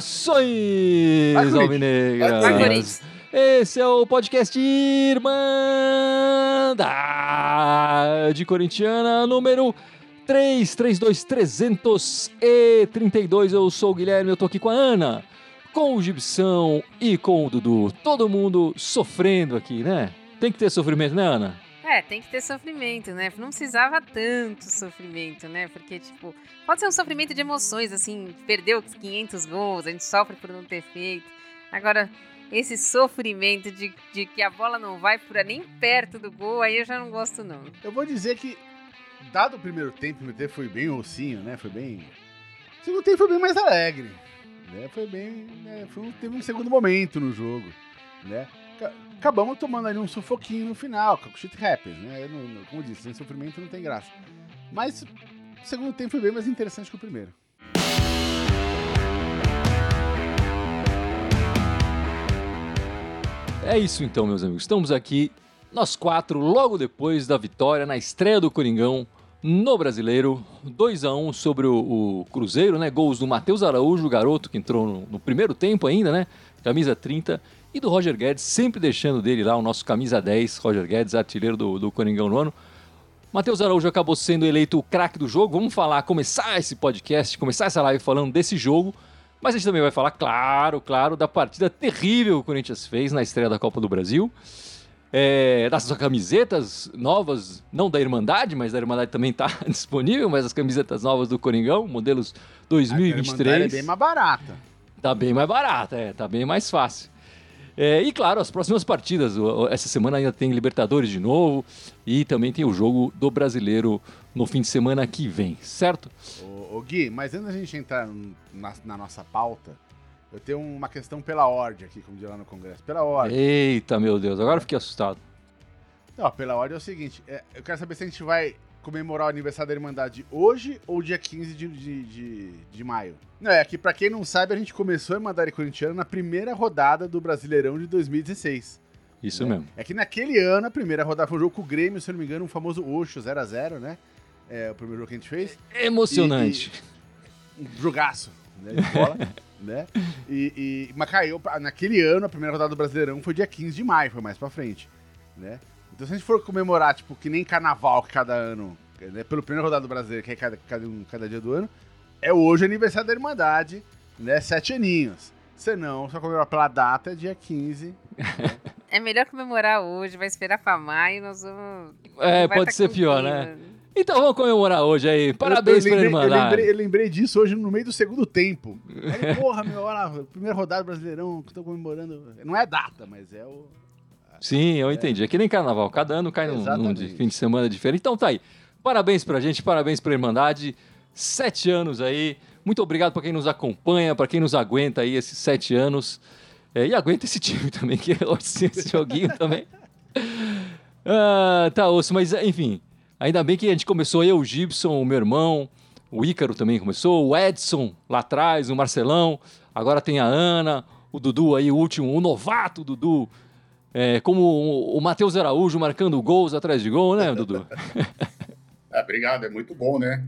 Saudações, alvinegras! Esse é o podcast Irmandade Corintiana número 332332. Eu sou o Guilherme, eu tô aqui com a Ana, com o Gibson e com o Dudu. Todo mundo sofrendo aqui, né? Tem que ter sofrimento, né, Ana? É, tem que ter sofrimento, né? Não precisava tanto sofrimento, né? Porque, tipo, pode ser um sofrimento de emoções, assim, perdeu 500 gols, a gente sofre por não ter feito. Agora, esse sofrimento de, de que a bola não vai por nem perto do gol, aí eu já não gosto, não. Eu vou dizer que, dado o primeiro tempo, o primeiro tempo foi bem ossinho, né? Foi bem. O segundo tempo foi bem mais alegre. Né? Foi bem. Né? Foi, teve um segundo momento no jogo, né? acabamos tomando ali um sufoquinho no final, shit happens, né? Não, como disse, sem sofrimento não tem graça. Mas o segundo tempo foi bem mais interessante que o primeiro. É isso então, meus amigos. Estamos aqui, nós quatro, logo depois da vitória na estreia do Coringão no Brasileiro. 2 a 1 um sobre o, o, Cruzeiro, né? Gols do Matheus Araújo, garoto que entrou no, no primeiro tempo ainda, né? Camisa 30 e do Roger Guedes, sempre deixando dele lá o nosso camisa 10, Roger Guedes, artilheiro do, do Coringão no ano. Matheus Araújo acabou sendo eleito o craque do jogo. Vamos falar, começar esse podcast, começar essa live falando desse jogo. Mas a gente também vai falar, claro, claro, da partida terrível que o Corinthians fez na estreia da Copa do Brasil. É, das camisetas novas, não da Irmandade, mas da Irmandade também está disponível, mas as camisetas novas do Coringão, modelos 2023. A Irmandade é bem mais barata. Tá bem mais barata, é, tá bem mais fácil. É, e claro, as próximas partidas. Essa semana ainda tem Libertadores de novo e também tem o jogo do brasileiro no fim de semana que vem, certo? Ô, ô Gui, mas antes da gente entrar na, na, nossa pauta, eu tenho uma questão pela ordem aqui, como diz lá no Congresso. Pela ordem. Eita, meu Deus, agora eu fiquei assustado. Não, pela ordem é o seguinte: é, eu quero saber se a gente vai comemorar o aniversário da Irmandade hoje ou dia 15 de, de, de, de maio. Não, é que pra quem não sabe, a gente começou a Irmandade Corintiana na primeira rodada do Brasileirão de 2016. Isso né? mesmo. É que naquele ano, a primeira rodada foi um jogo com o Grêmio, se eu não me engano, um famoso Oxo 0x0, né? É o primeiro jogo que a gente fez. Emocionante. E, e, um jogaço, né? De bola, né? E, e, mas caiu, naquele ano, a primeira rodada do Brasileirão foi dia 15 de maio, foi mais pra frente, né? Então se a gente for comemorar, tipo, que nem carnaval que cada ano, né, pelo primeiro rodado do Brasileiro, que é cada, cada, cada dia do ano, é hoje o aniversário da Irmandade, né? Sete aninhos. Se não, só comemorar pela data, é dia 15. É melhor comemorar hoje, vai esperar pra maio, nós vamos. É, pode tá ser pior, né? Então vamos comemorar hoje aí. Parabéns eu, eu lembrei, pra Irmandade. Eu lembrei, eu lembrei, disso hoje no meio do segundo tempo. Aí, porra, meu, olha, primeira rodada brasileirão que tô comemorando. Não é data, mas é o. Sim, eu é. entendi. É que nem carnaval. Cada ano cai num, num fim de semana diferente. Então tá aí. Parabéns pra gente, parabéns pra Irmandade. Sete anos aí. Muito obrigado para quem nos acompanha, para quem nos aguenta aí esses sete anos. É, e aguenta esse time também, que esse joguinho também. Ah, tá osso, mas enfim. Ainda bem que a gente começou eu, o Gibson, o meu irmão, o Ícaro também começou, o Edson lá atrás, o Marcelão. Agora tem a Ana, o Dudu aí, o último, o novato Dudu é, como o Matheus Araújo marcando gols atrás de gol, né, Dudu? é, obrigado, é muito bom, né?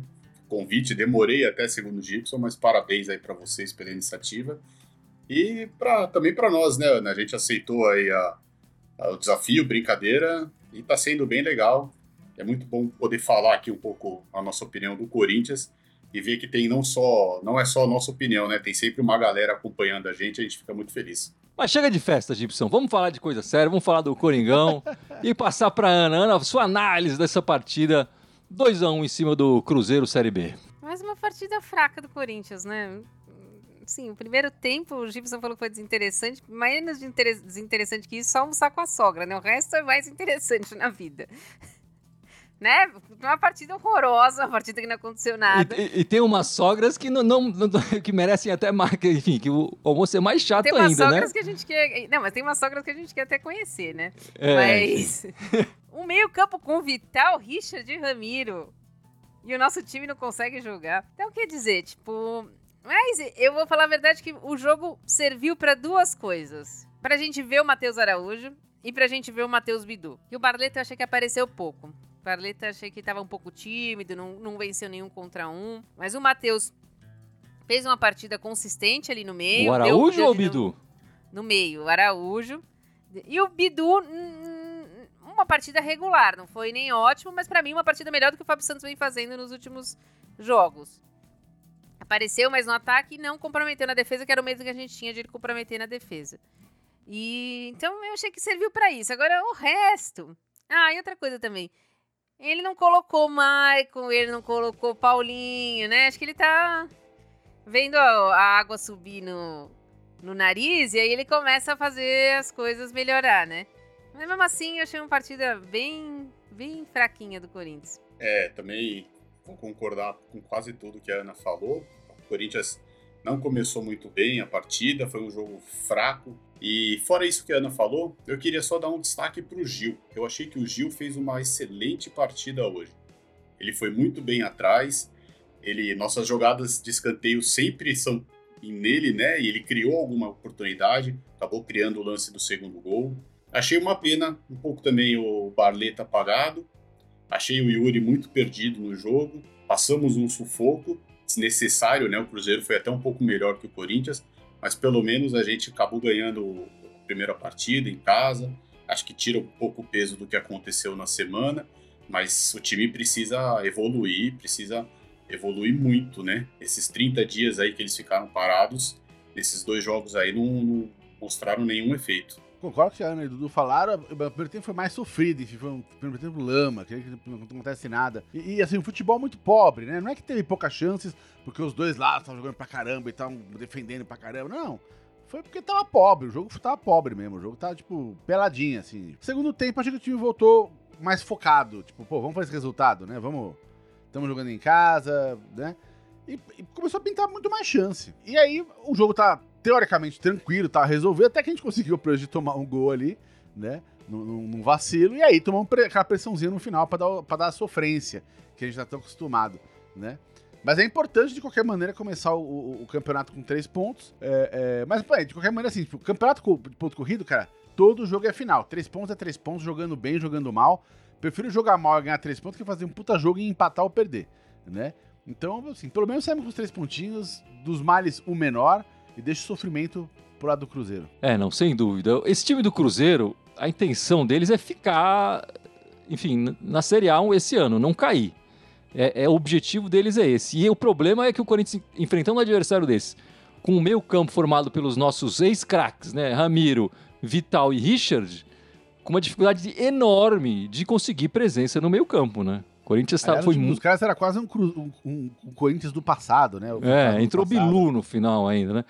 Convite, demorei até segundo o Gibson, mas parabéns aí para vocês pela iniciativa. E pra, também para nós, né, Ana? A gente aceitou aí a, a, o desafio, brincadeira, e está sendo bem legal. É muito bom poder falar aqui um pouco a nossa opinião do Corinthians e ver que tem não só, não é só a nossa opinião, né? Tem sempre uma galera acompanhando a gente, a gente fica muito feliz. Mas chega de festa, Gibson. Vamos falar de coisa séria, vamos falar do Coringão e passar para Ana. Ana, sua análise dessa partida 2 a 1 um em cima do Cruzeiro Série B. Mais uma partida fraca do Corinthians, né? Sim, o primeiro tempo o Gibson falou que foi desinteressante, menos de desinteressante que isso, só almoçar com a sogra, né? O resto é mais interessante na vida né? Uma partida horrorosa, uma partida que não aconteceu nada. E, e, e tem umas sogras que não, não, não, que merecem até mais, enfim, que o almoço é mais chato ainda, né? Tem umas sogras né? que a gente quer, não, mas tem umas sogras que a gente quer até conhecer, né? É. Mas o meio-campo com Vital, Richard e Ramiro. E o nosso time não consegue jogar. Então, quer dizer, tipo, mas eu vou falar a verdade que o jogo serviu para duas coisas. pra gente ver o Matheus Araújo e pra gente ver o Matheus Bidu. E o Barleta eu achei que apareceu pouco. O Barleta achei que tava um pouco tímido, não, não venceu nenhum contra um. Mas o Matheus fez uma partida consistente ali no meio. O Araújo ou o Bidu? no meio, o Araújo. E o Bidu, uma partida regular, não foi nem ótimo, mas pra mim uma partida melhor do que o Fábio Santos vem fazendo nos últimos jogos. Apareceu, mas no ataque e não comprometeu na defesa, que era o medo que a gente tinha de ele comprometer na defesa. E então eu achei que serviu pra isso. Agora o resto. Ah, e outra coisa também. Ele não colocou Maicon, ele não colocou Paulinho, né? Acho que ele tá vendo a, água subir no, no nariz e aí ele começa a fazer as coisas melhorar, né? Mas mesmo assim, eu achei uma partida bem, bem fraquinha do Corinthians. É, também vou concordar com quase tudo que a Ana falou. O Corinthians não começou muito bem a partida, foi um jogo fraco. E fora isso que a Ana falou, eu queria só dar um destaque para o Gil. Eu achei que o Gil fez uma excelente partida hoje. Ele foi muito bem atrás. Ele, nossas jogadas de escanteio sempre são nele, né? E ele criou alguma oportunidade, acabou criando o lance do segundo gol. Achei uma pena um pouco também o Barleta apagado. Achei o Yuri muito perdido no jogo. Passamos um sufoco desnecessário, né? O Cruzeiro foi até um pouco melhor que o Corinthians, mas pelo menos a gente acabou ganhando a primeira partida em casa. Acho que tira um pouco o peso do que aconteceu na semana, mas o time precisa evoluir, precisa evoluir muito, né? Esses 30 dias aí que eles ficaram parados, nesses dois jogos aí não, não mostraram nenhum efeito. Concordo o que a Ana e o Dudu falaram. O primeiro tempo foi mais sofrido, enfim, foi um primeiro tempo lama, que não acontece nada. E, e, assim, um futebol muito pobre, né? Não é que teve poucas chances, porque os dois lados estavam jogando pra caramba e estavam defendendo pra caramba. Não. Foi porque tava pobre, o jogo tava pobre mesmo. O jogo tava, tipo, peladinho, assim. Segundo tempo, achei que o time voltou mais focado. Tipo, pô, vamos fazer esse resultado, né? Vamos. Estamos jogando em casa, né? E, e começou a pintar muito mais chance. E aí, o jogo tá teoricamente tranquilo, tá resolvido, até que a gente conseguiu de tomar um gol ali, né? Num, num vacilo, e aí tomamos aquela pressãozinha no final pra dar, pra dar a sofrência, que a gente tá tão acostumado, né? Mas é importante, de qualquer maneira, começar o, o, o campeonato com três pontos. É, é, mas, pô, de qualquer maneira, assim, tipo, o campeonato de ponto corrido, cara, todo jogo é final. Três pontos é três pontos, jogando bem, jogando mal. Prefiro jogar mal e ganhar três pontos que fazer um puta jogo e empatar ou perder, né? Então, assim, pelo menos saímos com os três pontinhos, dos males o menor, e deixa o sofrimento pro lado do Cruzeiro. É, não, sem dúvida. Esse time do Cruzeiro, a intenção deles é ficar, enfim, na Série A esse ano, não cair. É, é, o objetivo deles é esse. E o problema é que o Corinthians, enfrentando um adversário desse, com o meio campo formado pelos nossos ex-craques, né, Ramiro, Vital e Richard, com uma dificuldade enorme de conseguir presença no meio campo, né? Corinthians tá, Aliás, foi muito... dos caras era quase um, cru- um- um- um Corinthians do passado, né? É, entrou passado. Bilu no final ainda, né?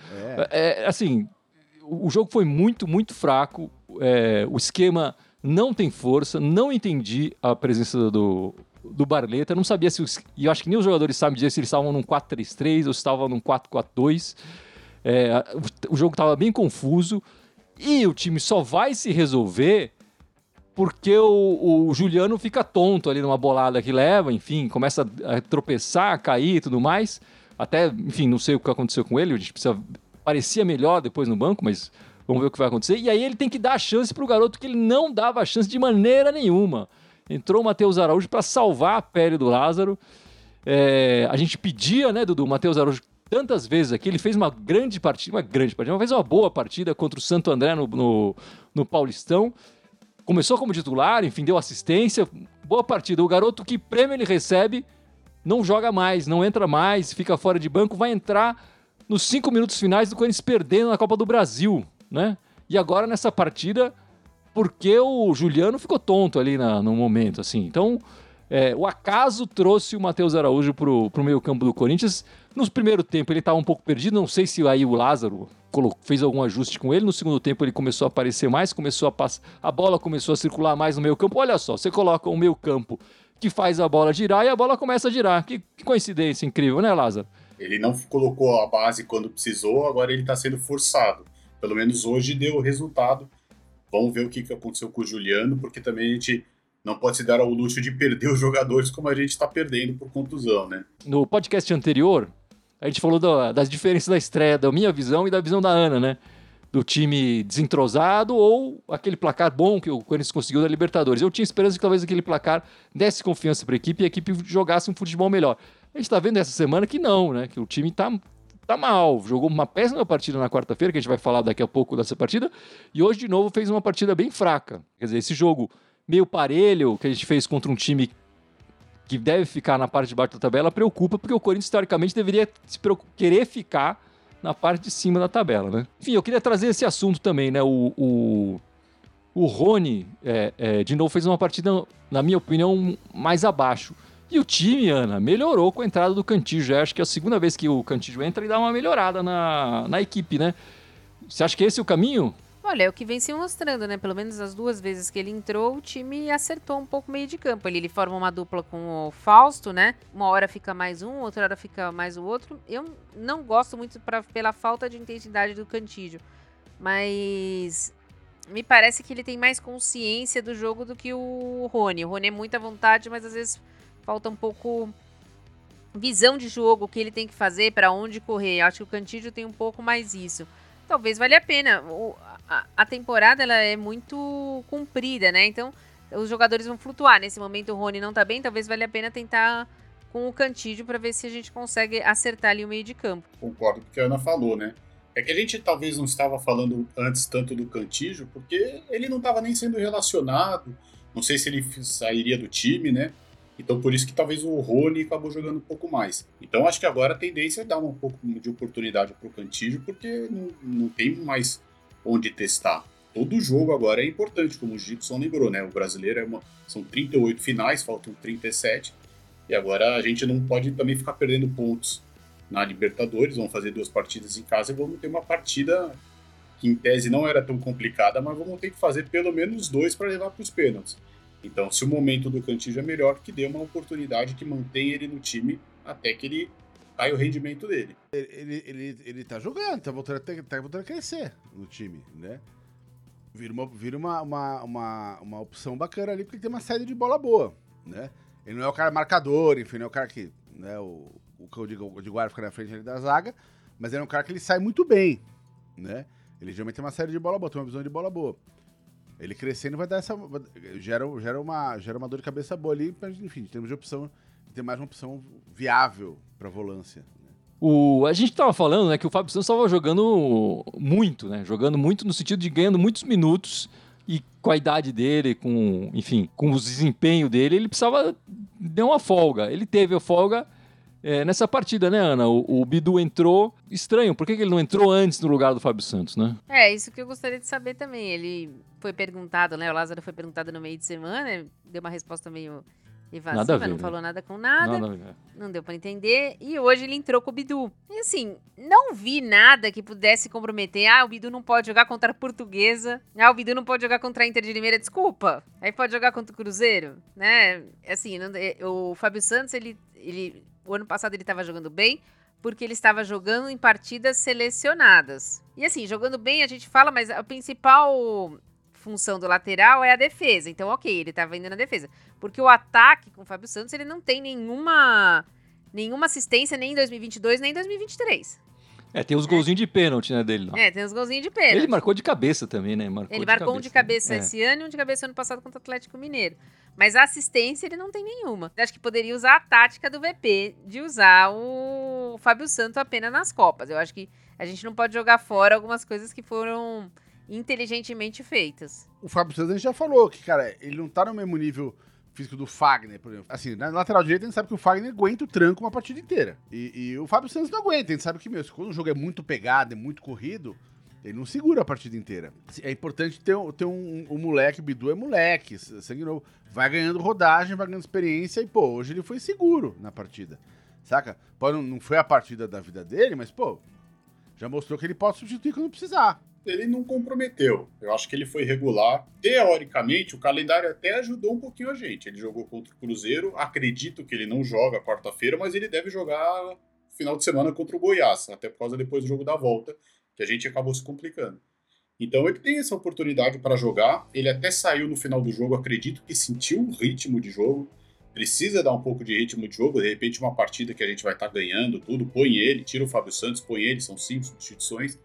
É. É, assim, o o jogo foi muito, muito fraco. É, o esquema não tem força. Não entendi a presença do, do Barleta. Não sabia se os. E eu acho que nem os jogadores sabem dizer se eles estavam num 4-3-3 ou se estavam num 4-4-2. É, o, o jogo estava bem confuso. E o time só vai se resolver porque o, o Juliano fica tonto ali numa bolada que leva, enfim, começa a tropeçar, a cair e tudo mais. Até, enfim, não sei o que aconteceu com ele, a gente precisa. Parecia melhor depois no banco, mas vamos ver o que vai acontecer. E aí ele tem que dar a chance pro garoto que ele não dava a chance de maneira nenhuma. Entrou o Matheus Araújo para salvar a pele do Lázaro. É, a gente pedia, né, Dudu, o Matheus Araújo tantas vezes aqui, ele fez uma grande partida, uma grande partida, mas fez uma boa partida contra o Santo André no, no, no Paulistão. Começou como titular, enfim, deu assistência, boa partida. O garoto que prêmio ele recebe não joga mais, não entra mais, fica fora de banco, vai entrar nos cinco minutos finais do Corinthians perdendo na Copa do Brasil, né? E agora nessa partida, porque o Juliano ficou tonto ali na- no momento, assim. Então, é, o acaso trouxe o Matheus Araújo pro, pro meio campo do Corinthians. No primeiro tempo ele estava um pouco perdido, não sei se aí o Lázaro fez algum ajuste com ele. No segundo tempo ele começou a aparecer mais, começou a passar, a bola começou a circular mais no meio campo. Olha só, você coloca o meio campo que faz a bola girar e a bola começa a girar. Que, que coincidência incrível, né, Lázaro? Ele não colocou a base quando precisou, agora ele está sendo forçado. Pelo menos hoje deu resultado. Vamos ver o que que aconteceu com o Juliano, porque também a gente não pode se dar ao luxo de perder os jogadores como a gente está perdendo por contusão, né? no podcast anterior, a gente falou da- das diferenças da estreia, da minha visão e da visão da Ana, né? do time desentrosado ou aquele placar bom que o Corinthians conseguiu da Libertadores. Eu tinha esperança que talvez aquele placar desse confiança para a equipe e a equipe jogasse um futebol melhor. A gente está vendo essa semana que não, né? Que o time está tá mal. Jogou uma péssima partida na quarta-feira, que a gente vai falar daqui a pouco dessa partida, e hoje de novo fez uma partida bem fraca. Quer dizer, esse jogo meio parelho que a gente fez contra um time que deve ficar na parte de baixo da tabela preocupa, porque o Corinthians, historicamente, deveria querer ficar na parte de cima da tabela, né? Enfim, eu queria trazer esse assunto também, né? O, o, o Rony, é, é, de novo, fez uma partida, na minha opinião, mais abaixo. E o time, Ana, melhorou com a entrada do Cantígio. acho que é a segunda vez que o Cantígio entra e dá uma melhorada na, na equipe, né? Você acha que esse é o caminho? Olha, é o que vem se mostrando, né? Pelo menos as duas vezes que ele entrou, o time acertou um pouco meio de campo. Ele, ele forma uma dupla com o Fausto, né? Uma hora fica mais um, outra hora fica mais o outro. Eu não gosto muito pra, pela falta de intensidade do Cantígio. Mas me parece que ele tem mais consciência do jogo do que o Rony. O Rony é muita vontade, mas às vezes falta um pouco visão de jogo, o que ele tem que fazer, para onde correr. Acho que o Cantígio tem um pouco mais isso talvez valha a pena. A, temporada ela é muito comprida, né? Então os jogadores vão flutuar. Nesse momento o Rony não tá bem, talvez valha a pena tentar com o Cantídio para ver se a gente consegue acertar ali o meio de campo. Concordo com o que a Ana falou, né? É que a gente talvez não estava falando antes tanto do Cantígio, porque ele não estava nem sendo relacionado. Não sei se ele sairia do time, né? Então por isso que talvez o Rony acabou jogando um pouco mais. Então acho que agora a tendência é dar um pouco de oportunidade para o Cantígio, porque não, não tem mais onde testar. Todo jogo agora é importante, como o Gibson lembrou, né? O brasileiro é uma, são 38 finais, faltam 37. E agora a gente não pode também ficar perdendo pontos na Libertadores. Vamos fazer duas partidas em casa e vamos ter uma partida que em tese não era tão complicada, mas vamos ter que fazer pelo menos dois para levar para os pênaltis. Então, se o momento do Cantillo é melhor, que dê uma oportunidade que mantém ele no time até que ele caia o rendimento dele. Ele, ele, ele, ele tá jogando, tá voltando, a tá voltando a crescer no time, né? Vira, uma, vira uma, uma, uma, uma opção bacana ali, porque ele tem uma saída de bola boa, né? Ele não é o cara marcador, enfim, não é o cara que, né, o, o que eu digo, o de guarda fica na frente da zaga, mas ele é um cara que ele sai muito bem, né? Ele geralmente tem uma série de bola boa, tem uma visão de bola boa. Ele crescendo vai dar essa. Gera, gera, uma, gera uma dor de cabeça boa ali, mas, enfim, temos de opção, ter mais uma opção viável para volância. Né? O, a gente estava falando né, que o Fábio Santos estava jogando muito, né? Jogando muito no sentido de ganhando muitos minutos e com a idade dele, com, enfim, com o desempenho dele, ele precisava dar uma folga. Ele teve a folga é, nessa partida, né, Ana? O, o Bidu entrou. Estranho, por que, que ele não entrou antes no lugar do Fábio Santos, né? É, isso que eu gostaria de saber também. Ele foi perguntado, né? O Lázaro foi perguntado no meio de semana, deu uma resposta meio evasiva, ver, não né? falou nada com nada, nada não deu para entender. E hoje ele entrou com o Bidu. E assim, não vi nada que pudesse comprometer. Ah, o Bidu não pode jogar contra a Portuguesa. Ah, o Bidu não pode jogar contra a Inter de Limeira. Desculpa. Aí pode jogar contra o Cruzeiro, né? Assim, não, é, o Fábio Santos, ele, ele, o ano passado ele estava jogando bem porque ele estava jogando em partidas selecionadas. E assim, jogando bem a gente fala, mas a principal função do lateral é a defesa. Então, ok, ele estava indo na defesa. Porque o ataque com o Fábio Santos, ele não tem nenhuma, nenhuma assistência nem em 2022, nem em 2023. É, tem os golzinhos de pênalti, né, dele lá. É, tem os golzinhos de pênalti. Ele marcou de cabeça também, né? Marcou ele marcou de um de cabeça é. esse ano e um de cabeça ano passado contra o Atlético Mineiro. Mas a assistência ele não tem nenhuma. Eu acho que poderia usar a tática do VP de usar o Fábio Santos apenas nas Copas. Eu acho que a gente não pode jogar fora algumas coisas que foram inteligentemente feitas. O Fábio Santos já falou que, cara, ele não tá no mesmo nível físico do Fagner, por exemplo. Assim, na lateral direita a gente sabe que o Fagner aguenta o tranco uma partida inteira. E, e o Fábio Santos não aguenta. A gente sabe que, meu, quando o jogo é muito pegado, é muito corrido, ele não segura a partida inteira. É importante ter, ter um, um, moleque, o Bidu é moleque, sangue novo. Vai ganhando rodagem, vai ganhando experiência e, pô, hoje ele foi seguro na partida. Saca? Pode, não foi a partida da vida dele, mas, pô, já mostrou que ele pode substituir quando precisar ele não comprometeu. Eu acho que ele foi regular. Teoricamente, o calendário até ajudou um pouquinho a gente. Ele jogou contra o Cruzeiro. Acredito que ele não joga quarta-feira, mas ele deve jogar final de semana contra o Goiás, até por causa depois do jogo da volta, que a gente acabou se complicando. Então ele tem essa oportunidade para jogar. Ele até saiu no final do jogo, acredito que sentiu um ritmo de jogo. Precisa dar um pouco de ritmo de jogo. De repente, uma partida que a gente vai estar tá ganhando, tudo, põe ele, tira o Fábio Santos, põe ele, são cinco substituições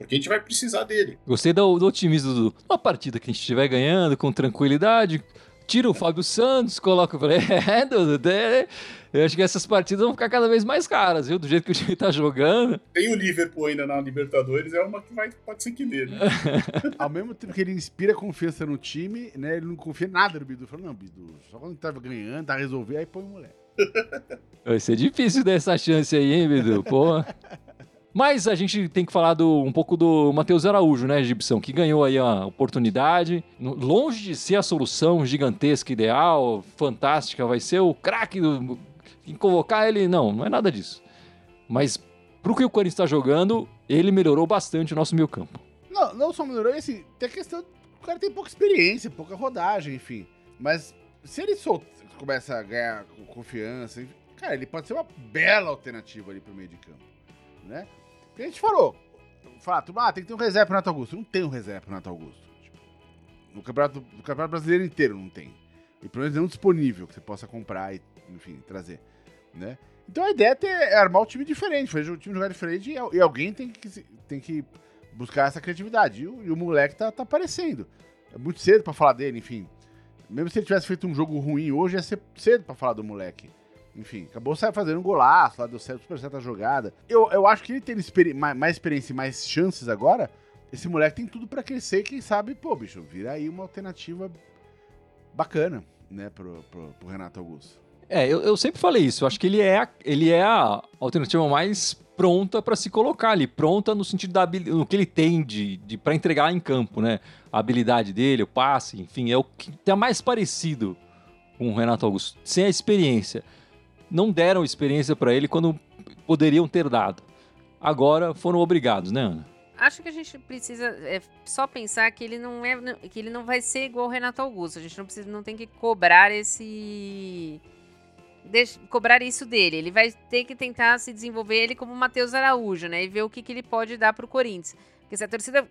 Porque a gente vai precisar dele. Gostei do, do otimismo do. Uma partida que a gente estiver ganhando com tranquilidade, tira o Fábio Santos, coloca o. É, Dudu, é, eu acho que essas partidas vão ficar cada vez mais caras, viu? Do jeito que o time tá jogando. Tem o Liverpool ainda na Libertadores, é uma que vai, pode ser que dê, né? Ao mesmo tempo que ele inspira confiança no time, né? Ele não confia em nada no Bidu. Fala, não, Bidu, só quando tava ganhando, tá resolver, aí põe o moleque. Vai ser difícil dar essa chance aí, hein, Bidu? Pô. Mas a gente tem que falar do, um pouco do Matheus Araújo, né, Gibson, que ganhou aí a oportunidade. Longe de ser a solução gigantesca, ideal, fantástica, vai ser o craque do. Em convocar ele, não, não é nada disso. Mas pro que o Corinthians está jogando, ele melhorou bastante o nosso meio campo. Não, não só melhorou, assim, tem a questão. O cara tem pouca experiência, pouca rodagem, enfim. Mas se ele solta, começa a ganhar confiança, enfim, cara, ele pode ser uma bela alternativa ali pro meio de campo, né? A gente falou, fato, ah, tem que ter um reserva pro Renato Augusto. Não tem um reserva pro Renato Augusto. Tipo, no, campeonato, no campeonato brasileiro inteiro não tem. E pelo menos nenhum disponível que você possa comprar e, enfim, trazer, né? Então a ideia é, ter, é armar um time diferente, fazer o time jogar diferente e, e, alguém tem que, tem que buscar essa criatividade. E o, e o moleque tá, tá aparecendo. É muito cedo para falar dele, enfim. Mesmo se ele tivesse feito um jogo ruim hoje, ia ser cedo para falar do moleque. Enfim, acabou fazendo um golaço lá, deu certo, super certa jogada. Eu, eu acho que ele tendo experi mais, mais, experiência e mais chances agora, esse moleque tem tudo para crescer. Quem sabe, pô, bicho, vira aí uma alternativa bacana, né, pro, pro, pro Renato Augusto. É, eu, eu, sempre falei isso. Eu acho que ele é, ele é a alternativa mais pronta para se colocar ali, pronta no sentido da no que ele tem de, de para entregar em campo, né? A habilidade dele, o passe, enfim, é o que tá mais parecido com o Renato Augusto, sem a experiência não deram experiência para ele quando poderiam ter dado. Agora foram obrigados, né, Ana? Acho que a gente precisa é, só pensar que ele não é que ele não vai ser igual o Renato Augusto. A gente não precisa não tem que cobrar esse cobrar isso dele. Ele vai ter que tentar se desenvolver ele como o Matheus Araújo, né? E ver o que, que ele pode dar pro Corinthians. Porque se a torcida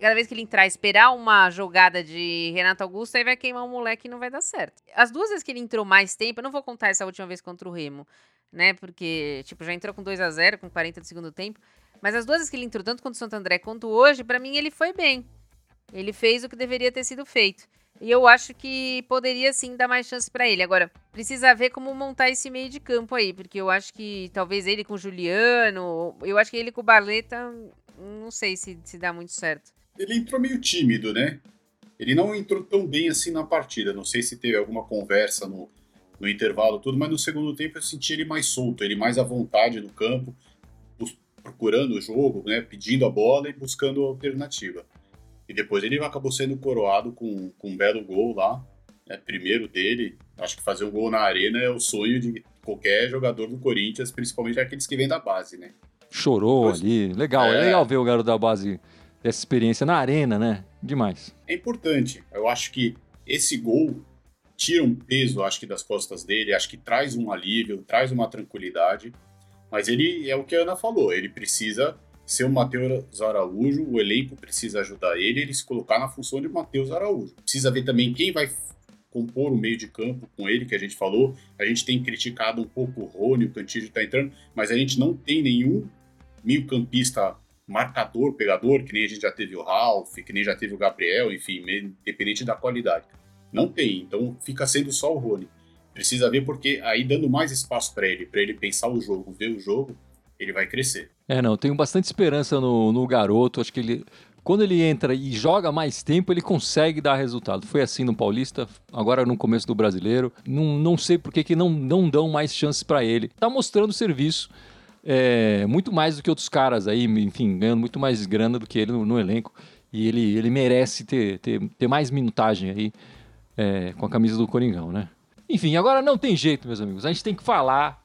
cada vez que ele entrar, esperar uma jogada de Renato Augusto, aí vai queimar o moleque e não vai dar certo. As duas vezes que ele entrou mais tempo, eu não vou contar essa última vez contra o Remo, né? Porque, tipo, já entrou com 2 a 0 com 40 do segundo tempo. Mas as duas vezes que ele entrou, tanto contra o Santo André quanto hoje, para mim ele foi bem. Ele fez o que deveria ter sido feito. E eu acho que poderia sim dar mais chance para ele. Agora, precisa ver como montar esse meio de campo aí, porque eu acho que talvez ele com o Juliano, eu acho que ele com o Barleta, não sei se, se dá muito certo ele entrou meio tímido, né? Ele não entrou tão bem assim na partida. Não sei se teve alguma conversa no, no intervalo, tudo, mas no segundo tempo eu senti ele mais solto, ele mais à vontade no campo, procurando o jogo, né? Pedindo a bola e buscando alternativa. E depois ele acabou sendo coroado com, com um belo gol lá, né? primeiro dele. Acho que fazer um gol na arena é o sonho de qualquer jogador do Corinthians, principalmente aqueles que vêm da base, né? Chorou depois, ali. Legal, é... é legal ver o garoto da base essa experiência na arena, né? Demais. É importante. Eu acho que esse gol tira um peso, acho que das costas dele, acho que traz um alívio, traz uma tranquilidade. Mas ele é o que a Ana falou, ele precisa ser o Matheus Araújo, o elenco precisa ajudar ele, ele se colocar na função de Matheus Araújo. Precisa ver também quem vai compor o meio de campo com ele, que a gente falou. A gente tem criticado um pouco o Rony, o Cantillo tá entrando, mas a gente não tem nenhum meio-campista marcador, pegador, que nem a gente já teve o Ralph, que nem já teve o Gabriel, enfim, independente da qualidade. Não tem, então fica sendo só o Rony. Precisa ver porque aí dando mais espaço para ele, para ele pensar o jogo, ver o jogo, ele vai crescer. É, não, tenho bastante esperança no, no garoto, acho que ele quando ele entra e joga mais tempo, ele consegue dar resultado. Foi assim no Paulista, agora no começo do Brasileiro. Não, não sei por que, que não, não dão mais chances para ele. Tá mostrando serviço é, muito mais do que outros caras aí, enfim, ganhando muito mais grana do que ele no, no elenco. E ele, ele merece ter, ter, ter mais minutagem aí é, com a camisa do Coringão, né? Enfim, agora não tem jeito, meus amigos. A gente tem que falar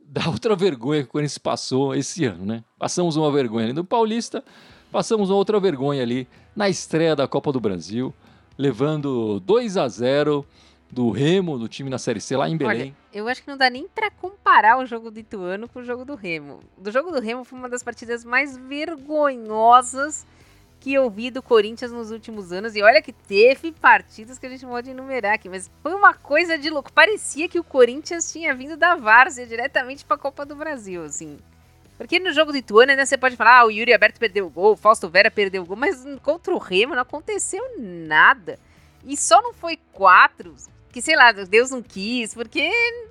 da outra vergonha que o Corinthians passou esse ano, né? Passamos uma vergonha ali no Paulista, passamos uma outra vergonha ali na estreia da Copa do Brasil, levando 2 a 0 do Remo, do time na Série C lá em Belém. Olha, eu acho que não dá nem para comparar o jogo do Ituano com o jogo do Remo. Do jogo do Remo foi uma das partidas mais vergonhosas que eu vi do Corinthians nos últimos anos. E olha que teve partidas que a gente pode enumerar aqui, mas foi uma coisa de louco. Parecia que o Corinthians tinha vindo da Várzea diretamente para a Copa do Brasil, assim. Porque no jogo do Ituano ainda você pode falar, ah, o Yuri Aberto perdeu o gol, o Fausto Vera perdeu o gol, mas contra o Remo não aconteceu nada. E só não foi quatro, que sei lá, Deus não quis, porque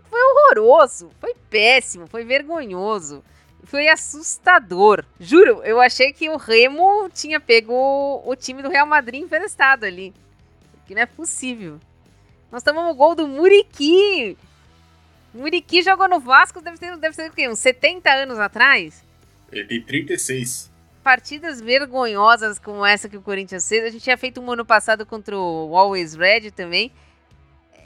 foi horroroso, foi péssimo, foi vergonhoso. Foi assustador. Juro, eu achei que o Remo tinha pego o time do Real Madrid emprestado ali. Que não é possível. Nós tomamos o gol do Muriqui. Muriqui jogou no Vasco, deve ter, deve ter o quê? Uns 70 anos atrás? Ele tem 36. Partidas vergonhosas como essa que o Corinthians fez. A gente tinha feito um ano passado contra o Always Red também.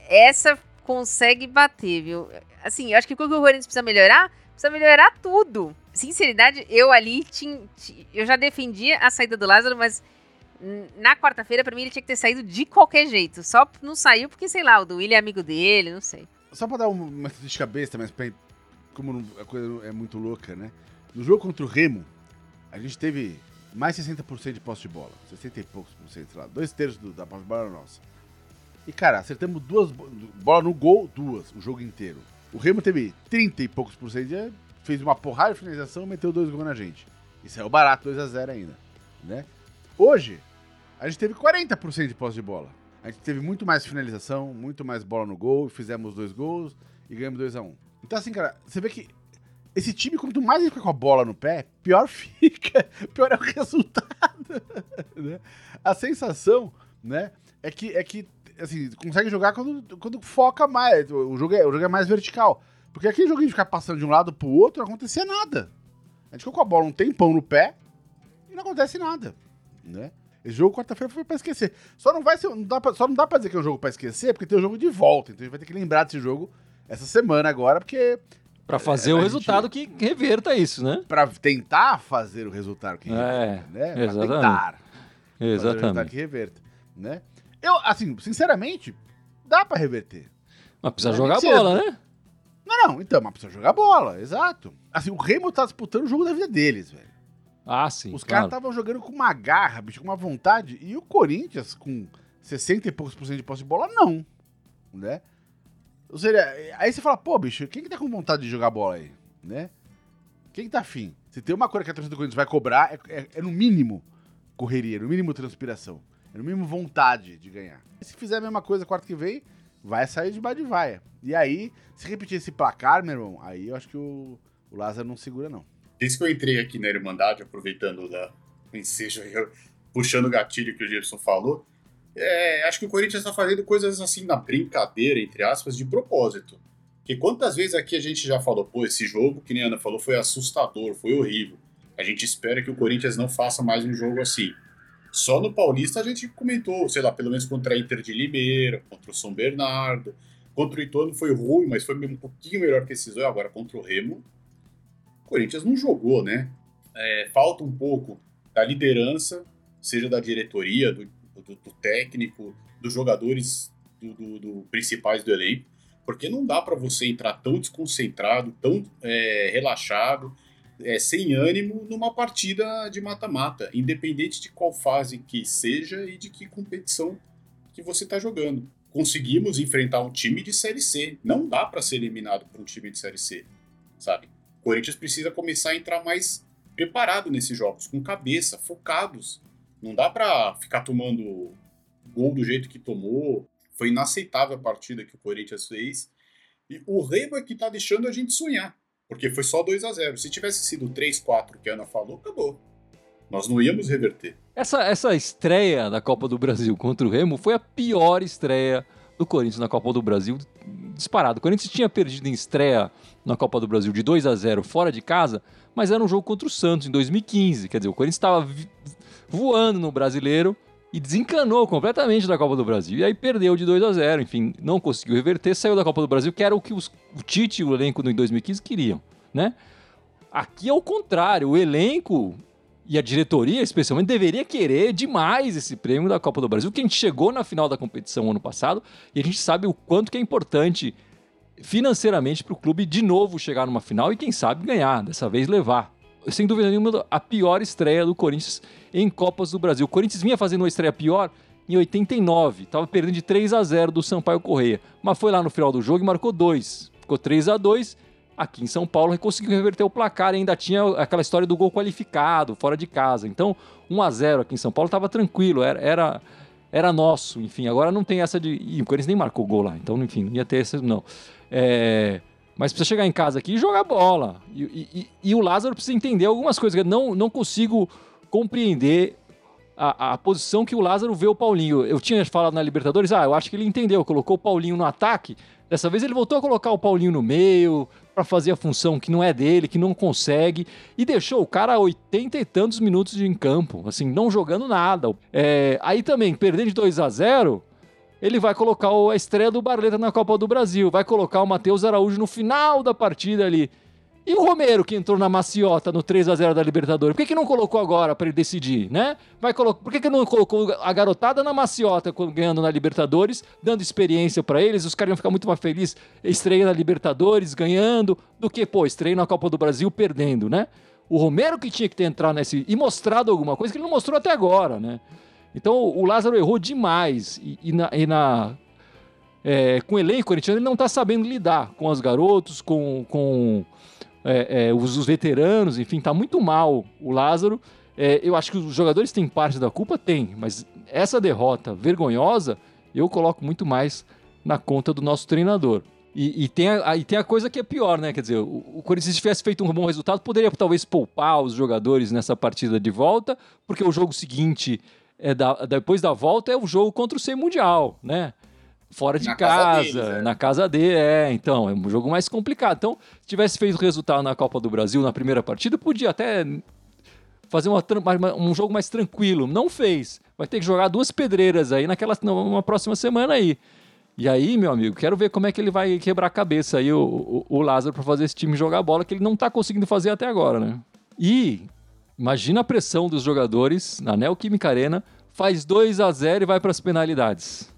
Essa consegue bater, viu? Assim, eu acho que o que o Corinthians precisa melhorar? Precisa melhorar tudo. Sinceridade, eu ali tinha, eu já defendia a saída do Lázaro, mas na quarta-feira, para mim, ele tinha que ter saído de qualquer jeito. Só não saiu porque, sei lá, o do William é amigo dele, não sei. Só pra dar uma estatística besta, mas pra, como a coisa é muito louca, né? No jogo contra o Remo, a gente teve mais 60% de posse de bola. 60 e poucos por cento, sei lá. Dois terços do, da posse de bola era nossa. E, cara, acertamos duas bola no gol, duas, o jogo inteiro. O Remo teve 30 e poucos por cento, fez uma porrada de finalização e meteu dois gols na gente. E saiu barato, 2 a 0 ainda, né? Hoje, a gente teve 40% de posse de bola. A gente teve muito mais finalização, muito mais bola no gol, fizemos dois gols e ganhamos 2 a 1 um. Então, assim, cara, você vê que esse time, quanto mais ele fica com a bola no pé, pior fica, pior é o resultado. né? A sensação, né, é que, é que assim, consegue jogar quando, quando foca mais. O jogo, é, o jogo é mais vertical. Porque aquele joguinho de ficar passando de um lado pro outro, não acontecia nada. A gente ficou com a bola um tempão no pé e não acontece nada, né? Esse jogo quarta-feira foi pra esquecer. Só não vai ser, não dá pra, só não dá pra dizer que é um jogo pra esquecer, porque tem o um jogo de volta. Então a gente vai ter que lembrar desse jogo essa semana agora, porque Para fazer é, o resultado gente, que reverta isso, né? Para tentar fazer o resultado que reverta, é, né? Exatamente. Pra tentar exatamente. que reverta, né? Eu, assim, sinceramente, dá para reverter. Mas precisa jogar a bola, né? Não, não, então, mas precisa jogar bola, exato. Assim, o Remo tá disputando o jogo da vida deles, velho. Ah, sim. Os caras estavam jogando com uma garra, bicho, com uma vontade. E o Corinthians, com 60 e poucos por cento de posse de bola, não. Né? Ou seja, aí você fala, pô, bicho, quem que tá com vontade de jogar bola aí? Né? Quem que tá afim? Se tem uma coisa que a torcida do Corinthians vai cobrar, é, é, é no mínimo correria, no mínimo transpiração. É no mínimo vontade de ganhar. E se fizer a mesma coisa quarta que vem, vai sair de Badivaia. E aí, se repetir esse placar, meu irmão, aí eu acho que o, o Lázaro não segura, não. Desde que eu entrei aqui na Irmandade, aproveitando da, o ensejo, puxando o gatilho que o Gibson falou, é, acho que o Corinthians está fazendo coisas assim na brincadeira, entre aspas, de propósito. Porque quantas vezes aqui a gente já falou, pô, esse jogo, que nem a Ana falou, foi assustador, foi horrível. A gente espera que o Corinthians não faça mais um jogo assim. Só no Paulista a gente comentou, sei lá, pelo menos contra a Inter de Limeira, contra o São Bernardo. Contra o Ituano foi ruim, mas foi um pouquinho melhor que esses dois. Agora, contra o Remo, o Corinthians não jogou, né? É, falta um pouco da liderança, seja da diretoria, do, do, do técnico, dos jogadores do, do, principais do elenco, porque não dá para você entrar tão desconcentrado, tão é, relaxado, é, sem ânimo numa partida de mata-mata, independente de qual fase que seja e de que competição que você está jogando. Conseguimos enfrentar um time de Série C. Não dá para ser eliminado por um time de Série C, sabe? Corinthians precisa começar a entrar mais preparado nesses jogos, com cabeça, focados. Não dá para ficar tomando gol do jeito que tomou. Foi inaceitável a partida que o Corinthians fez. E o Remo é que tá deixando a gente sonhar. Porque foi só 2 a 0 Se tivesse sido 3-4 que a Ana falou, acabou. Nós não íamos reverter. Essa, essa estreia da Copa do Brasil contra o Remo foi a pior estreia do Corinthians na Copa do Brasil disparado. O Corinthians tinha perdido em estreia na Copa do Brasil de 2 a 0 fora de casa, mas era um jogo contra o Santos em 2015. Quer dizer, o Corinthians estava voando no brasileiro e desencanou completamente da Copa do Brasil. E aí perdeu de 2 a 0 enfim, não conseguiu reverter, saiu da Copa do Brasil, que era o que os, o Tite e o elenco em 2015 queriam, né? Aqui é o contrário, o elenco e a diretoria, especialmente, deveria querer demais esse prêmio da Copa do Brasil, que a gente chegou na final da competição ano passado e a gente sabe o quanto que é importante financeiramente para o clube de novo chegar numa final e quem sabe ganhar, dessa vez levar. Sem dúvida nenhuma, a pior estreia do Corinthians em Copas do Brasil. O Corinthians vinha fazendo uma estreia pior em 89, estava perdendo de 3 a 0 do Sampaio Correia, mas foi lá no final do jogo e marcou dois. Ficou 3 a 2 aqui em São Paulo conseguiu reverter o placar e ainda tinha aquela história do gol qualificado, fora de casa. Então, 1 a 0 aqui em São Paulo estava tranquilo, era, era, era nosso. Enfim, agora não tem essa de. Ih, o Corinthians nem marcou gol lá, então, enfim, não ia ter essa, não. É, mas precisa chegar em casa aqui e jogar bola. E, e, e, o Lázaro precisa entender algumas coisas. Não, não consigo compreender a, a, posição que o Lázaro vê o Paulinho. Eu tinha falado na Libertadores, ah, eu acho que ele entendeu, colocou o Paulinho no ataque. Dessa vez ele voltou a colocar o Paulinho no meio para fazer a função que não é dele, que não consegue, e deixou o cara a 80 e tantos minutos de em campo, assim, não jogando nada. É, aí também, perdendo de 2 a 0 ele vai colocar a estreia do Barleta na Copa do Brasil, vai colocar o Matheus Araújo no final da partida ali. E o Romero, que entrou na maciota no 3 a 0 da Libertadores, por que, que não colocou agora para ele decidir, né? Vai colocar, por que, que não colocou a garotada na maciota ganhando na Libertadores, dando experiência para eles? Os caras iam ficar muito mais felizes estreando na Libertadores, ganhando, do que, pô, estreia na Copa do Brasil perdendo, né? O Romero que tinha que ter entrado nesse e mostrado alguma coisa que ele não mostrou até agora, né? Então o Lázaro errou demais. E, e na, e na é, com o elenco corintiano ele não está sabendo lidar com os garotos, com, com é, é, os, os, veteranos, enfim, está muito mal o Lázaro. É, eu acho que os jogadores têm parte da culpa, tem, mas essa derrota vergonhosa eu coloco muito mais na conta do nosso treinador. E, e, tem a, e tem a coisa que é pior, né? Quer dizer, o, o Corinthians, se tivesse feito um bom resultado, poderia talvez poupar os jogadores nessa partida de volta, porque o jogo seguinte é da, depois da volta é o jogo contra o Sem Mundial, né? Fora de na casa, casa deles, é. na casa dele, é. Então, é um jogo mais complicado. Então, se tivesse feito o resultado na Copa do Brasil na primeira partida, podia até fazer uma, um jogo mais tranquilo. Não fez. Vai ter que jogar duas pedreiras aí naquela, numa próxima semana aí. E aí, meu amigo, quero ver como é que ele vai quebrar a cabeça aí, o, o, o Lázaro, para fazer esse time jogar bola, que ele não tá conseguindo fazer até agora, né? E Imagina a pressão dos jogadores na Neoquímica Arena, faz 2 a 0 e vai para as penalidades.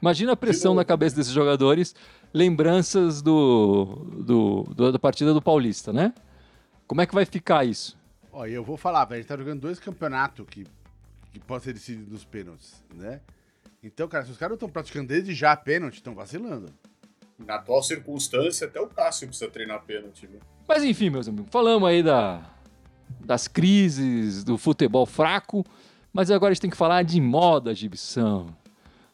Imagina a pressão na cabeça desses jogadores, lembranças do, do, do, da partida do Paulista, né? Como é que vai ficar isso? Olha, eu vou falar, velho, a gente tá jogando dois campeonatos que, que podem ser decididos nos pênaltis, né? Então, cara, se os caras estão praticando desde já pênalti, estão vacilando. Na atual circunstância, até o Cássio precisa treinar pênalti, né? Mas enfim, meus amigos, falamos aí da, das crises, do futebol fraco, mas agora a gente tem que falar de moda, Gibson.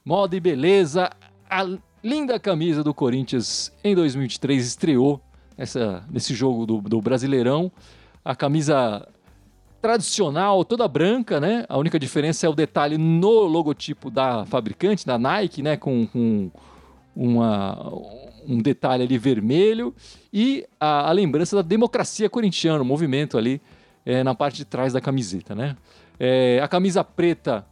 Moda e beleza. A linda camisa do Corinthians em 2023 estreou essa, nesse jogo do, do Brasileirão. A camisa tradicional, toda branca, né? A única diferença é o detalhe no logotipo da fabricante, da Nike, né? Com, com uma, um detalhe ali vermelho e a, a lembrança da democracia corintiana, o movimento ali é, na parte de trás da camiseta, né? É, a camisa preta,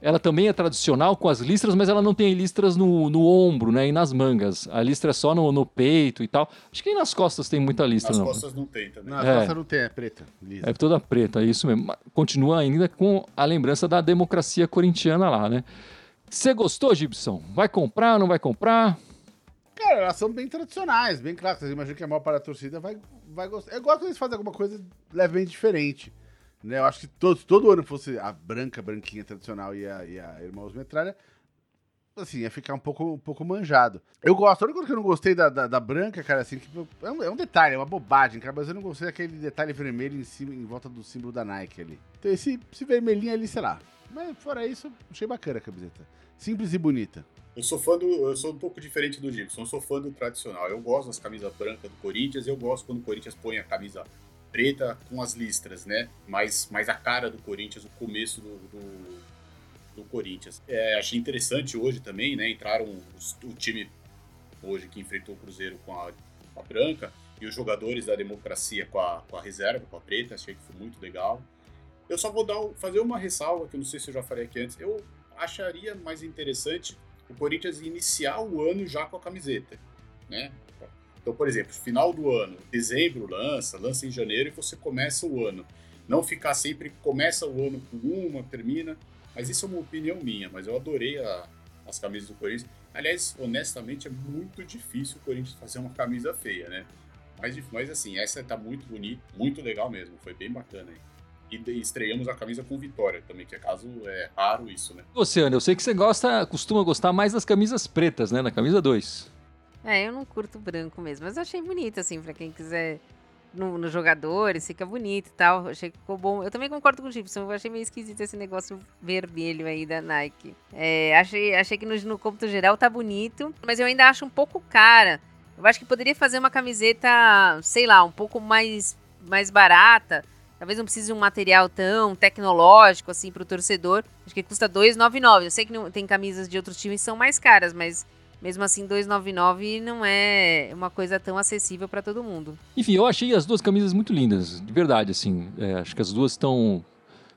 ela também é tradicional com as listras, mas ela não tem listras no, no ombro, né? E nas mangas. A listra é só no, no peito e tal. Acho que nem nas costas tem muita listra, nas não. Nas costas não tem também. Nas é. costas não tem, é preta. Lisa. É toda preta, é isso mesmo. Continua ainda com a lembrança da democracia corintiana lá, né? Você gostou, Gibson? Vai comprar, não vai comprar? Cara, elas são bem tradicionais, bem clássicas. Imagino que a maior parte da torcida vai, vai gostar. É igual quando eles fazem alguma coisa levemente diferente. Né? Eu acho que todo, todo ano fosse a branca, branquinha tradicional e a, e a Irmãos Metralha, assim, ia ficar um pouco, um pouco manjado. Eu gosto, a única coisa que eu não gostei da, da, da branca, cara, assim, que é, um, é um detalhe, é uma bobagem, cara, mas eu não gostei daquele detalhe vermelho em cima, em volta do símbolo da Nike ali. Então esse, esse vermelhinho ali, sei lá. Mas fora isso, achei bacana a camiseta. Simples e bonita. Eu sou fã do. Eu sou um pouco diferente do Gibson, eu sou fã do tradicional. Eu gosto das camisas brancas do Corinthians, eu gosto quando o Corinthians põe a camisa preta com as listras, né? Mais, mais a cara do Corinthians, o começo do, do, do Corinthians. É, achei interessante hoje também, né? Entraram os, o time hoje que enfrentou o Cruzeiro com a, com a branca e os jogadores da democracia com a, com a reserva, com a preta, achei que foi muito legal. Eu só vou dar, fazer uma ressalva, que eu não sei se eu já falei aqui antes. Eu acharia mais interessante o Corinthians iniciar o ano já com a camiseta, né? Então, por exemplo, final do ano, dezembro lança, lança em janeiro e você começa o ano. Não ficar sempre começa o ano com uma, termina. Mas isso é uma opinião minha, mas eu adorei a, as camisas do Corinthians. Aliás, honestamente, é muito difícil o Corinthians fazer uma camisa feia, né? Mas, mas assim, essa tá muito bonita, muito legal mesmo. Foi bem bacana aí e estreamos a camisa com vitória também, que é caso é raro isso, né? Luciano, eu sei que você gosta, costuma gostar mais das camisas pretas, né? Na camisa 2. É, eu não curto branco mesmo, mas eu achei bonito, assim, pra quem quiser no, nos jogadores, fica bonito e tal. Achei que ficou bom. Eu também concordo com o Gibson, eu achei meio esquisito esse negócio vermelho aí da Nike. É, achei, achei que no, no cômputo geral tá bonito, mas eu ainda acho um pouco cara. Eu acho que poderia fazer uma camiseta, sei lá, um pouco mais, mais barata. Talvez não precise de um material tão tecnológico assim pro torcedor. Acho que custa 2,99. Eu sei que não, tem camisas de outros times que são mais caras, mas mesmo assim 2,99 não é uma coisa tão acessível para todo mundo. Enfim, eu achei as duas camisas muito lindas, de verdade, assim. É, acho que as duas estão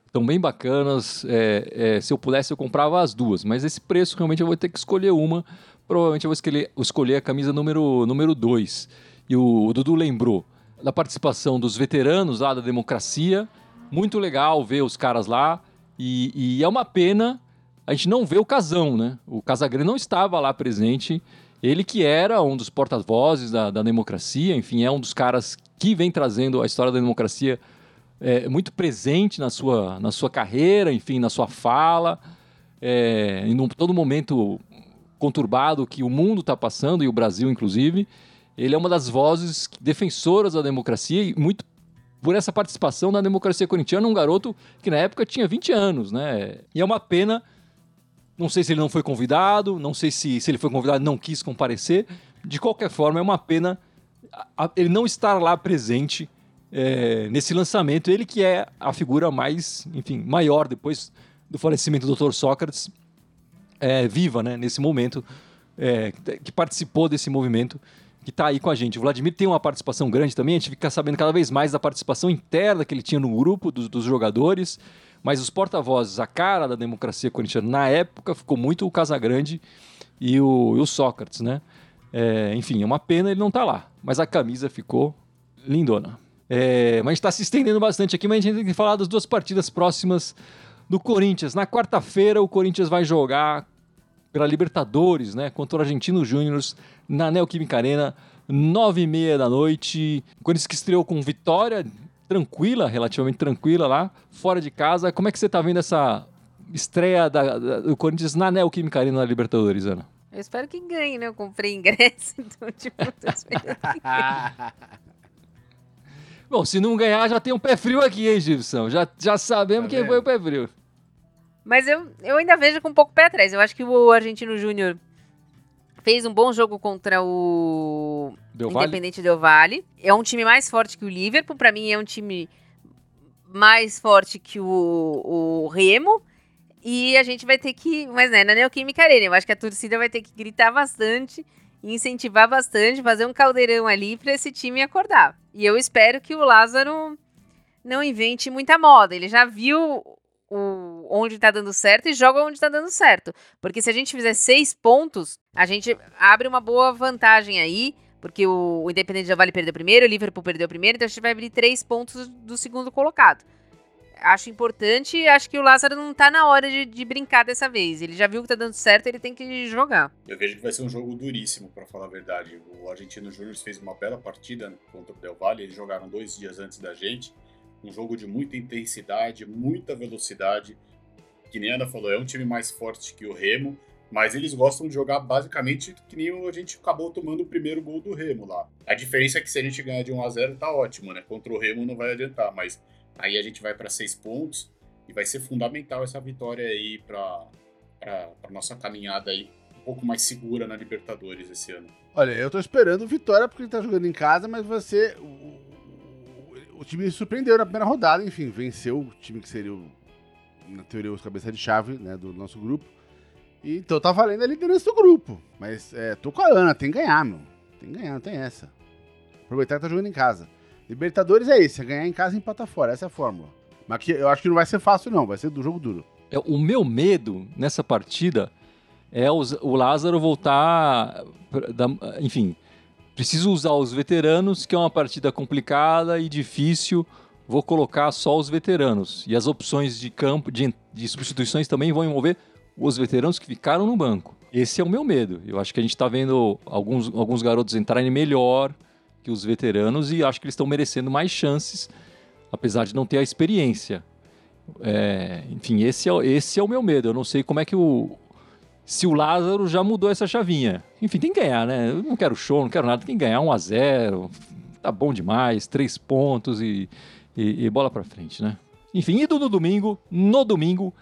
estão bem bacanas. É, é, se eu pudesse, eu comprava as duas, mas esse preço realmente eu vou ter que escolher uma. Provavelmente eu vou escolher, escolher a camisa número 2. Número dois. e o, o Dudu lembrou da participação dos veteranos lá da democracia. Muito legal ver os caras lá. E, e é uma pena a gente não vê o Casão, né? O Casagrande não estava lá presente. Ele que era um dos porta-vozes da, da, democracia, enfim, é um dos caras que vem trazendo a história da democracia é, muito presente na sua, na sua carreira, enfim, na sua fala, é, em um, todo momento conturbado que o mundo está passando, e o Brasil, inclusive. Ele é uma das vozes defensoras da democracia e muito por essa participação na democracia corintiana, um garoto que na época tinha 20 anos, né? E é uma pena não sei se ele não foi convidado, não sei se, se ele foi convidado não quis comparecer. De qualquer forma, é uma pena ele não estar lá presente é, nesse lançamento. Ele que é a figura mais, enfim, maior depois do falecimento do Dr. Sócrates, é, viva, né, nesse momento, é, que participou desse movimento, que está aí com a gente. O Vladimir tem uma participação grande também, a gente fica sabendo cada vez mais da participação interna que ele tinha no grupo dos, dos jogadores. Mas os porta-vozes, a cara da democracia corintiana na época ficou muito o Casagrande e o, e o Sócrates, né? É, enfim, é uma pena ele não tá lá. Mas a camisa ficou lindona. É, mas a gente está se estendendo bastante aqui, mas a gente tem que falar das duas partidas próximas do Corinthians. Na quarta-feira, o Corinthians vai jogar pela Libertadores, né? Contra o Argentino Júnior na Neoquímica Arena, nove e meia da noite. O Corinthians que estreou com vitória tranquila, relativamente tranquila lá, fora de casa. Como é que você está vendo essa estreia da, da, do Corinthians na Neoquímica Arena na Libertadores, Ana? Eu espero que ganhe, né? Eu comprei ingresso, então, tipo, tô esperando que ganhe. Bom, se não ganhar, já tem um pé frio aqui, hein, Gibson? Já, já sabemos tá quem foi o pé frio. Mas eu, eu ainda vejo com um pouco pé atrás. Eu acho que o Argentino Júnior fez um bom jogo contra o Del Independente Del Vale. É um time mais forte que o Liverpool. Para mim, é um time mais forte que o, o Remo. E a gente vai ter que. Mas né, na Neoquímica Arena, eu acho que a torcida vai ter que gritar bastante, incentivar bastante, fazer um caldeirão ali para esse time acordar. E eu espero que o Lázaro não invente muita moda. Ele já viu o, onde tá dando certo e joga onde tá dando certo. Porque se a gente fizer seis pontos, a gente abre uma boa vantagem aí. Porque o, o Independente já vale perder primeiro, o Liverpool perdeu o primeiro, então a gente vai abrir três pontos do segundo colocado. Acho importante e acho que o Lázaro não tá na hora de, de, brincar dessa vez. Ele já viu que tá dando certo, ele tem que jogar. Eu vejo que vai ser um jogo duríssimo, para falar a verdade. O Argentino Júnior fez uma bela partida contra o Del Valle, eles jogaram dois dias antes da gente um jogo de muita intensidade, muita velocidade. Que nem a Ana falou, é um time mais forte que o Remo, mas eles gostam de jogar basicamente que nem a gente acabou tomando o primeiro gol do Remo lá. A diferença é que se a gente ganhar de 1 a 0 tá ótimo, né? Contra o Remo não vai adiantar, mas aí a gente vai para seis pontos e vai ser fundamental essa vitória aí para para nossa caminhada aí um pouco mais segura na Libertadores esse ano. Olha, eu tô esperando vitória porque ele tá jogando em casa, mas você o time surpreendeu na primeira rodada, enfim, venceu o time que seria, o, na teoria, os cabeça de chave né, do nosso grupo. E, então tá valendo a liderança do grupo. Mas é, tô com a Ana, tem que ganhar, meu. Tem que ganhar, não tem essa. Aproveitar que tá jogando em casa. Libertadores é isso, é ganhar em casa e empatar fora, essa é a fórmula. Mas que, eu acho que não vai ser fácil, não, vai ser do jogo duro. É, o meu medo nessa partida é o, Lázaro voltar. Da, enfim, Preciso usar os veteranos, que é uma partida complicada e difícil. Vou colocar só os veteranos. E as opções de campo, de, de substituições também vão envolver os veteranos que ficaram no banco. Esse é o meu medo. Eu acho que a gente está vendo alguns, alguns garotos entrarem melhor que os veteranos e acho que eles estão merecendo mais chances, apesar de não ter a experiência. É, enfim, esse é, esse é o meu medo. Eu não sei como é que o, se o Lázaro já mudou essa chavinha. Enfim, tem que ganhar, né? Eu não quero show, não quero nada, tem que ganhar 1 a 0 Tá bom demais, três pontos e, e, e bola pra frente, né? Enfim, indo no domingo, no domingo,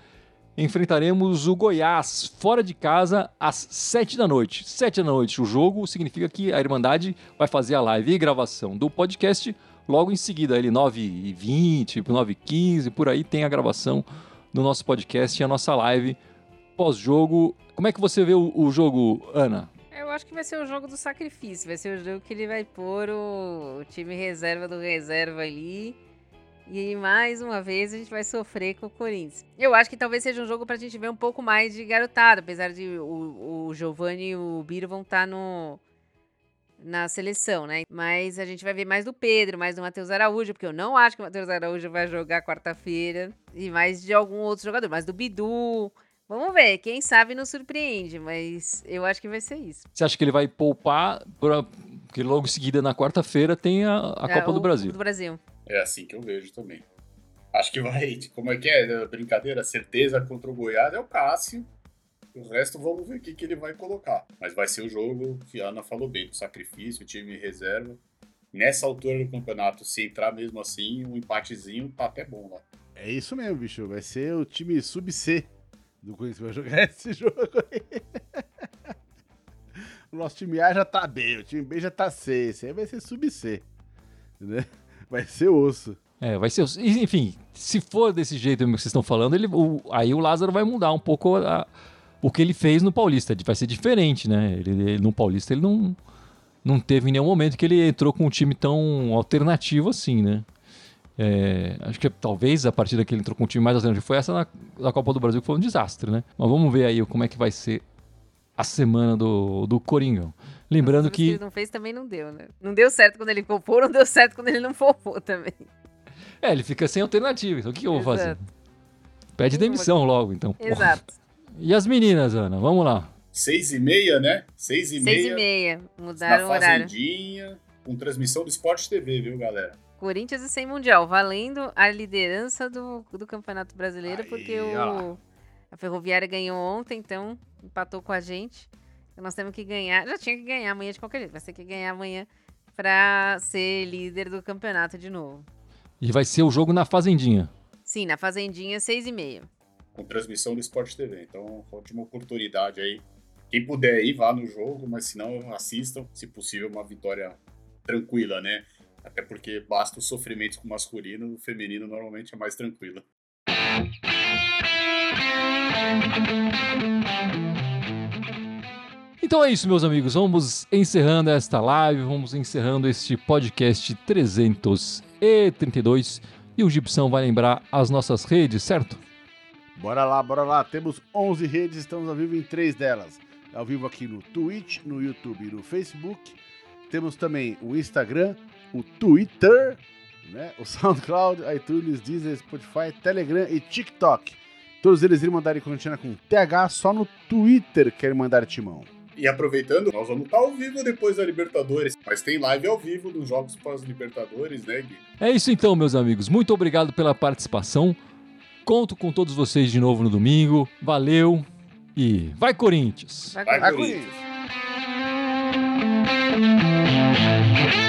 enfrentaremos o Goiás fora de casa às 7 da noite. 7 da noite o jogo significa que a Irmandade vai fazer a live e gravação do podcast logo em seguida, ele 9h20, 9h15, por aí tem a gravação do nosso podcast e a nossa live pós-jogo. Como é que você vê o, o jogo, Ana? Eu acho que vai ser o jogo do sacrifício. Vai ser o jogo que ele vai pôr o, o time reserva do reserva ali. E mais uma vez a gente vai sofrer com o Corinthians. Eu acho que talvez seja um jogo pra gente ver um pouco mais de garotada, apesar de o, o Giovanni e o Biro vão estar tá no, na seleção, né? Mas a gente vai ver mais do Pedro, mais do Matheus Araújo, porque eu não acho que o Matheus Araújo vai jogar quarta-feira. E mais de algum outro jogador, mais do Bidu. Vamos ver, quem sabe nos surpreende, mas eu acho que vai ser isso. Você acha que ele vai poupar, pra... porque logo em seguida, na quarta-feira, tem a, a é, Copa do Brasil. do Brasil. É assim que eu vejo também. Acho que vai, como é que é? Brincadeira, certeza contra o Goiás é o Cássio. O resto vamos ver o que, que ele vai colocar. Mas vai ser o jogo que a Ana falou bem, do sacrifício, o time reserva. Nessa altura do campeonato, se entrar mesmo assim, um empatezinho tá até bom lá. É isso mesmo, bicho. Vai ser o time sub-C do Corinthians vai jogar esse jogo aí. o nosso time A já tá B, o time B já tá C. Esse aí vai ser sub-C. Entendeu? Vai ser osso. É, vai ser. Enfim, se for desse jeito que vocês estão falando, ele, o, aí o Lázaro vai mudar um pouco a, o que ele fez no Paulista. Vai ser diferente, né? Ele, ele, no Paulista ele não, não teve em nenhum momento que ele entrou com um time tão alternativo assim, né? É, acho que talvez a partida que ele entrou com um time mais alternativo foi essa na, na, Copa do Brasil, que foi um desastre, né? Mas vamos ver aí como é que vai ser a semana do, do Coringão. Lembrando que. ele não fez também não deu, né? Não deu certo quando ele poupou, não deu certo quando ele não poupou também. É, ele fica sem alternativa. Então o que, que eu vou Exato. fazer? Pede demissão logo, então. Exato. E as meninas, Ana? Vamos lá. Seis e meia, né? Seis e meia. Seis e meia. Mudaram o horário. com transmissão do Sport TV, viu, galera? Corinthians e sem Mundial, valendo a liderança do, do Campeonato Brasileiro, Aí, porque o, a Ferroviária ganhou ontem, então empatou com a gente. Então nós temos que ganhar. Já tinha que ganhar amanhã de qualquer jeito, vai ter que ganhar amanhã para ser líder do campeonato de novo. E vai ser o jogo na Fazendinha. Sim, na Fazendinha, seis e meia com transmissão do Sport TV. Então, ótima oportunidade aí. Quem puder ir, vá no jogo, mas se não, assistam. Se possível, uma vitória tranquila, né? Até porque basta os sofrimentos com o masculino, o feminino normalmente é mais tranquilo. Então é isso, meus amigos. Vamos encerrando esta live, vamos encerrando este podcast 332. E o Gibson vai lembrar as nossas redes, certo? Bora lá, bora lá. Temos 11 redes, estamos ao vivo em três delas. Ao vivo aqui no Twitch, no YouTube e no Facebook. Temos também o Instagram, o Twitter, né? o SoundCloud, iTunes, Deezer, Spotify, Telegram e TikTok. Todos eles irão mandar correntina com TH só no Twitter querem mandar timão. E aproveitando, nós vamos estar ao vivo depois da Libertadores, mas tem live ao vivo dos jogos pós-Libertadores, né, Gui? É isso então, meus amigos. Muito obrigado pela participação. Conto com todos vocês de novo no domingo. Valeu e vai Corinthians! Vai, vai Corinthians! Vai, Corinthians.